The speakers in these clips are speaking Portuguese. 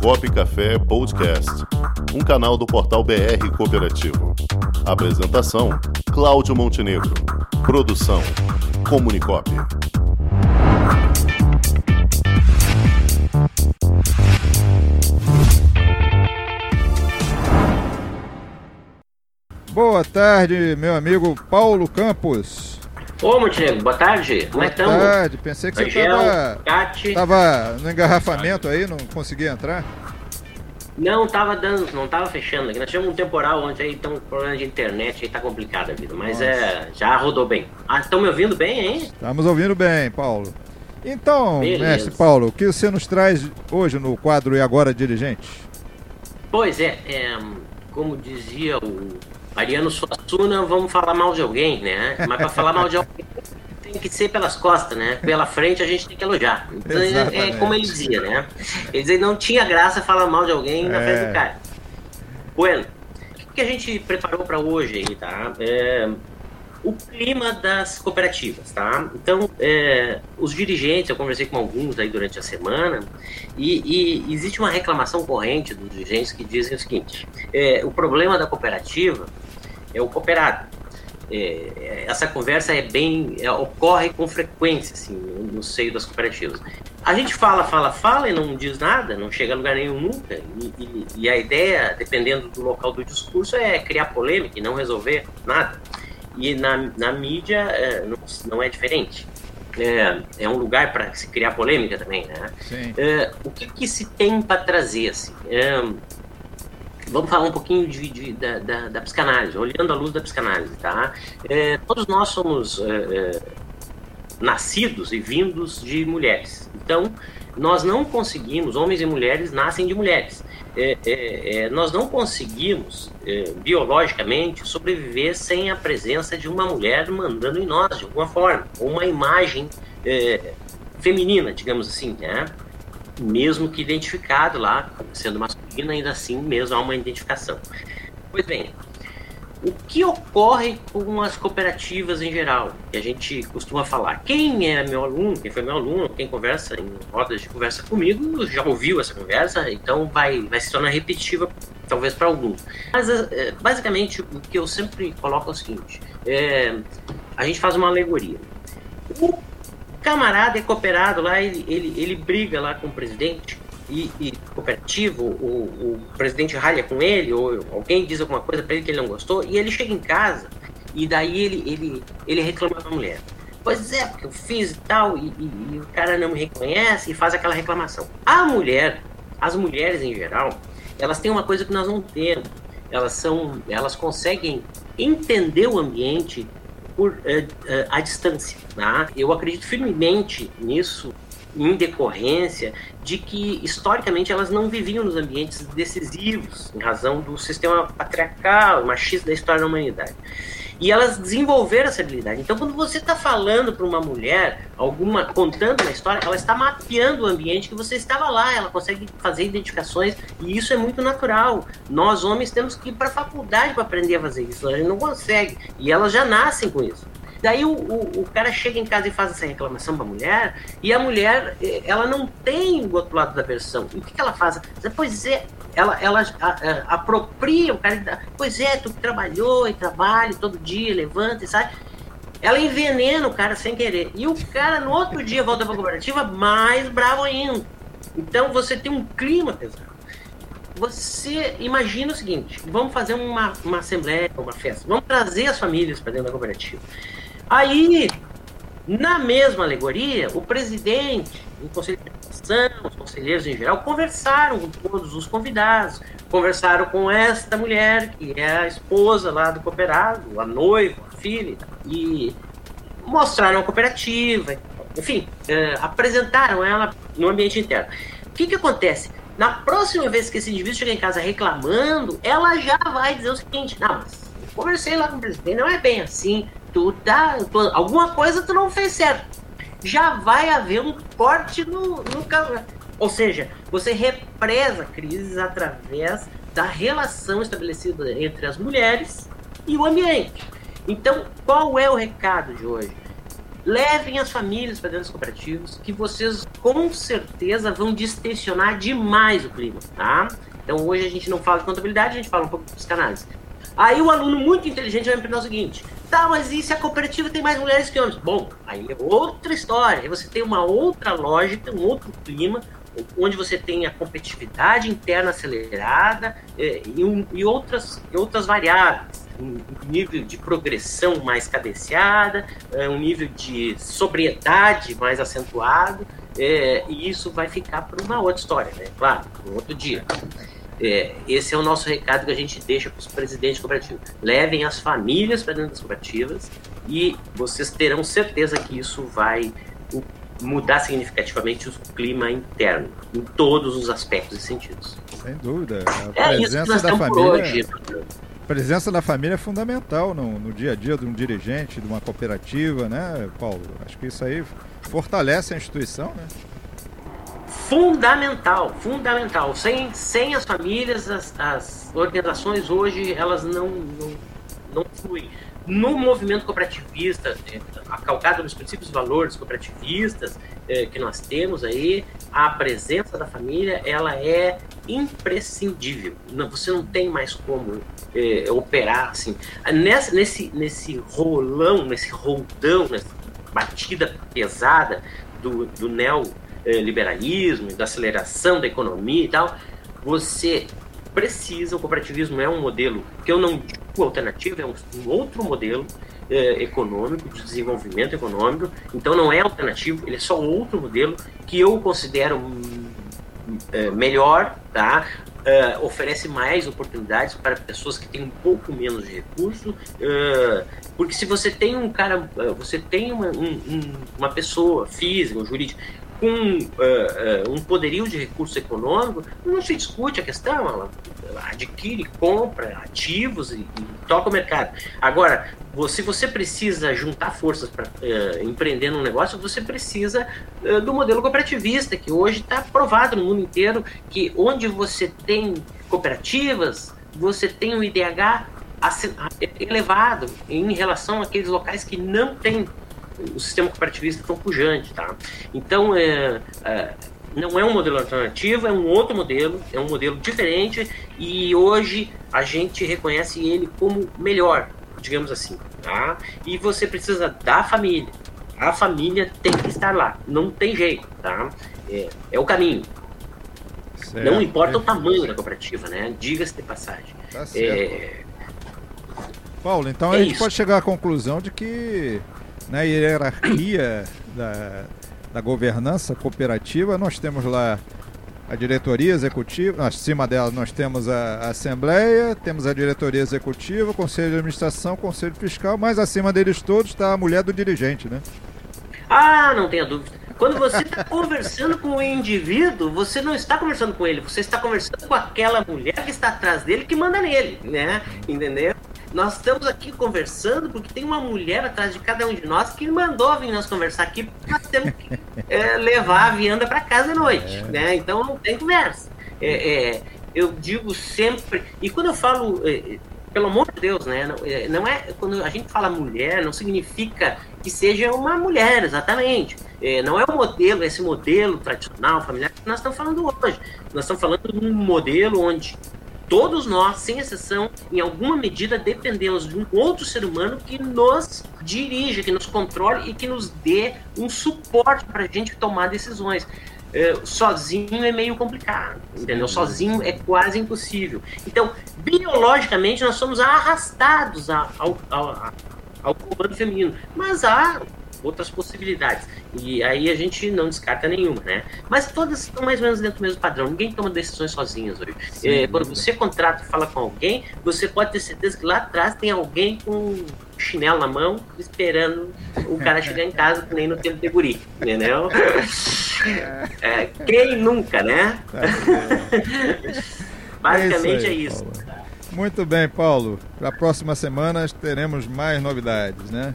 Comunicop Café Podcast, um canal do portal BR Cooperativo. Apresentação: Cláudio Montenegro. Produção: Comunicop. Boa tarde, meu amigo Paulo Campos. Ô, Montenegro, boa tarde. Como é Boa tarde, pensei que você Angel, tava, Cate. tava no engarrafamento aí, não conseguia entrar. Não tava dando, não tava fechando aqui. Nós tivemos um temporal ontem aí, então problema de internet aí tá complicado a vida. Mas Nossa. é, já rodou bem. Ah, estão me ouvindo bem, hein? Estamos ouvindo bem, Paulo. Então, Beleza. mestre Paulo, o que você nos traz hoje no quadro E Agora Dirigente? Pois é, é, como dizia o Ariano Suassuna, vamos falar mal de alguém, né? Mas para falar mal de alguém tem que ser pelas costas, né? Pela frente a gente tem que elogiar. Então, é, é como ele dizia, né? Ele dizia não tinha graça falar mal de alguém na É. frente do cara. Bueno, o que a gente preparou para hoje aí, tá? É, o clima das cooperativas, tá? Então, é, os dirigentes, eu conversei com alguns aí durante a semana, e, e existe uma reclamação corrente dos dirigentes que dizem o seguinte: é, o problema da cooperativa é o cooperado. É, essa conversa é bem é, ocorre com frequência assim no seio das cooperativas. A gente fala, fala, fala e não diz nada, não chega a lugar nenhum nunca. E, e- e a ideia, dependendo do local do discurso, é criar polêmica e não resolver nada. E na, na mídia é, não, não é diferente. É, é um lugar para se criar polêmica também, né? É, o que, que se tem para trazer? Assim? É, vamos falar um pouquinho de, de- da, da, da psicanálise, olhando a luz da psicanálise. Tá? É, todos nós somos é, é, nascidos e vindos de mulheres. Então, nós não conseguimos, homens e mulheres nascem de mulheres. É, é, é, nós não conseguimos, biologicamente, sobreviver sem a presença de uma mulher mandando em nós, de alguma forma, uma imagem feminina, digamos assim, né? Mesmo que identificado lá, sendo masculino, ainda assim mesmo há uma identificação. Pois bem, o que ocorre com as cooperativas em geral? Que a gente costuma falar. Quem é meu aluno, quem foi meu aluno, quem conversa em rodas de conversa comigo, já ouviu essa conversa, então vai, vai se tornar repetitiva, talvez para alguns. Mas, eh, basicamente, o que eu sempre coloco é o seguinte: é, a gente faz uma alegoria. O camarada é cooperado lá, ele, ele, ele briga lá com o presidente e, e cooperativo, o, o presidente ralha com ele, ou alguém diz alguma coisa para ele que ele não gostou, e ele chega em casa e daí ele, ele, ele reclama com a mulher. Pois é, porque eu fiz e tal, e, e- e o cara não me reconhece e faz aquela reclamação. A mulher, as mulheres em geral, elas têm uma coisa que nós não temos. Elas são, elas conseguem entender o ambiente por eh, eh, a distância. Tá? Eu acredito firmemente nisso, em decorrência de que historicamente elas não viviam nos ambientes decisivos, em razão do sistema patriarcal, machista da história da humanidade. E elas desenvolveram essa habilidade. Então, quando você está falando para uma mulher, alguma contando uma história, ela está mapeando o ambiente que você estava lá. Ela consegue fazer identificações e isso é muito natural. Nós homens temos que ir para a faculdade para aprender a fazer isso. A gente não consegue e elas já nascem com isso. Daí o, o, o cara chega em casa e faz essa reclamação para a mulher e a mulher eh, ela não tem o outro lado da versão. E o que, que ela faz? Pois é, ela, ela a- a- apropria o cara. Pois é, tu que trabalhou e trabalha todo dia, levanta e sai. Ela envenena o cara sem querer. E o cara no outro dia volta pra cooperativa mais bravo ainda. Então você tem um clima pesado. Você imagina o seguinte: vamos fazer uma, uma assembleia, uma festa, vamos trazer as famílias para dentro da cooperativa. Aí, na mesma alegoria, o presidente, o conselho administração, os conselheiros em geral, conversaram com todos os convidados, conversaram com esta mulher, que é a esposa lá do cooperado, a noiva, a filha, e mostraram a cooperativa, enfim, eh, apresentaram ela no ambiente interno. O que, que acontece? Na próxima vez que esse indivíduo chegar em casa reclamando, ela já vai dizer o seguinte: não, mas conversei lá com o presidente, não é bem assim, tu tá. tu- alguma coisa tu não fez certo. Já vai haver um corte no, no Ou seja, você represa crises através da relação estabelecida entre as mulheres e o ambiente. Então, qual é o recado de hoje? levem as famílias para dentro dos cooperativos, que vocês com certeza vão distensionar demais o clima, tá? Então hoje a gente não fala de contabilidade, a gente fala um pouco de psicanálise. Aí o aluno muito inteligente vai me perguntar o seguinte: tá, mas e se a cooperativa tem mais mulheres que homens? Bom, aí é outra história. Aí você tem uma outra lógica, um outro clima, onde você tem a competitividade interna acelerada é, e, um, e, outras, e outras variáveis. Um nível de progressão mais cadenciada, é, um nível de sobriedade mais acentuado, é, e isso vai ficar para uma outra história, né? Claro, um outro dia. É, esse é o nosso recado que a gente deixa para os presidentes cooperativos. Levem as famílias para dentro das cooperativas e vocês terão certeza que isso vai mudar significativamente o clima interno, em todos os aspectos e sentidos. Sem dúvida. A é presença da família. A presença da família é fundamental no, no dia a dia de um dirigente, de uma cooperativa, né, Paulo? Acho que isso aí fortalece a instituição, né? Fundamental, fundamental. Sem, sem as famílias, as, as organizações hoje, elas não, não, não fluem. No movimento cooperativista, é, acalcado nos princípios e valores cooperativistas é, que nós temos aí, a presença da família, ela é imprescindível. Não, você não tem mais como é, operar assim. Nessa, nesse, nesse rolão, nesse roldão, nessa batida pesada do, do neo eh, liberalismo, da aceleração da economia e tal, você precisa, o cooperativismo é um modelo que eu não digo alternativo, é um, um outro modelo eh, econômico, de desenvolvimento econômico, então não é alternativo, ele é só outro modelo que eu considero eh, melhor, tá? Uh, oferece mais oportunidades para pessoas que têm um pouco menos de recurso, uh, porque se você tem um cara, uh, você tem uma, um, uma pessoa física, um jurídico, com uh, uh, um poderio de recurso econômico, não se discute a questão, ela adquire, compra ativos e, e toca o mercado. Agora, se você precisa juntar forças para uh, empreender num negócio, você precisa do modelo cooperativista, que hoje está provado no mundo inteiro que onde você tem cooperativas, você tem um IDH elevado em relação àqueles locais que não têm o sistema cooperativista tão pujante, tá? Então, é, é, não é um modelo alternativo, é um outro modelo, é um modelo diferente e hoje a gente reconhece ele como melhor, digamos assim, tá? E você precisa da família. A família tem que estar lá, não tem jeito, tá? É, é o caminho. Certo. Não importa o tamanho da cooperativa, né? Diga-se de passagem. Tá é... Paulo, então é a gente isso. pode chegar à conclusão de que na hierarquia da, da governança cooperativa, nós temos lá a diretoria executiva, acima dela nós temos a, Assembleia, temos a diretoria executiva, o Conselho de Administração, o Conselho Fiscal, mas acima deles todos está a mulher do dirigente, né? Ah, não tenha dúvida. Quando você está conversando com o indivíduo, você não está conversando com ele, você está conversando com aquela mulher que está atrás dele que manda nele, né? Entendeu? Nós estamos aqui conversando porque tem uma mulher atrás de cada um de nós que mandou vir nós conversar aqui porque nós temos que é, levar a vianda para casa à noite, é. né? Então não tem conversa. É, é, eu digo sempre, e quando eu falo, é, pelo amor de Deus, né? Não, é, não, é quando a gente fala mulher, não significa que seja uma mulher, exatamente. não é o modelo, esse modelo tradicional, familiar que nós estamos falando hoje. Nós estamos falando de um modelo onde todos nós, sem exceção, em alguma medida dependemos de um outro ser humano que nos dirija, que nos controle e que nos dê um suporte para a gente tomar decisões. É, sozinho é meio complicado, entendeu? Sozinho é quase impossível. Então, biologicamente, nós somos arrastados ao, ao, ao comando feminino. Mas há outras possibilidades. E aí a gente não descarta nenhuma, né? Mas todas estão mais ou menos dentro do mesmo padrão. Ninguém toma decisões sozinhos hoje. É, quando você contrata e fala com alguém, você pode ter certeza que lá atrás tem alguém com chinelo na mão, esperando o cara chegar em casa, que nem no tempo de guri, entendeu? É, quem nunca, né? Basicamente é isso. É isso. Muito bem, Paulo. Para a próxima semana teremos mais novidades, né?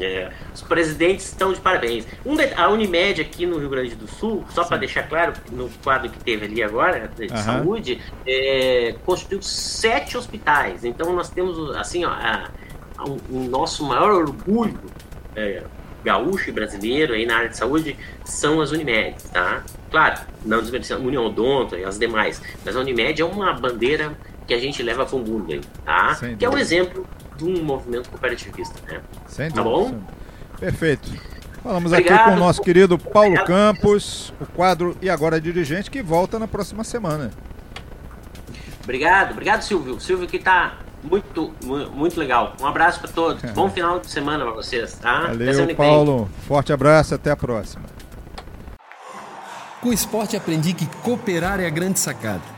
É, os presidentes estão de parabéns. Um, a Unimed aqui no Rio Grande do Sul, só para deixar claro, no quadro que teve ali agora, de uhum. saúde, é, construiu sete hospitais. Então nós temos, assim, ó, a, a, o nosso maior orgulho é, gaúcho e brasileiro aí na área de saúde são as Unimed, tá? Claro, não desmerecendo União Odonto e as demais, mas a Unimed é uma bandeira que a gente leva com o mundo aí, tá? Sem que é um exemplo de um movimento cooperativista, né? Sem tá bom? Perfeito. Falamos Obrigado. aqui com o nosso querido Paulo Obrigado. Campos, o quadro E Agora Dirigente, que volta na próxima semana. Obrigado, obrigado Silvio. Silvio que está muito, muito legal. Um abraço para todos. É. Bom final de semana para vocês, tá? Valeu, Paulo. Forte abraço, até a próxima. Com o esporte aprendi que cooperar é a grande sacada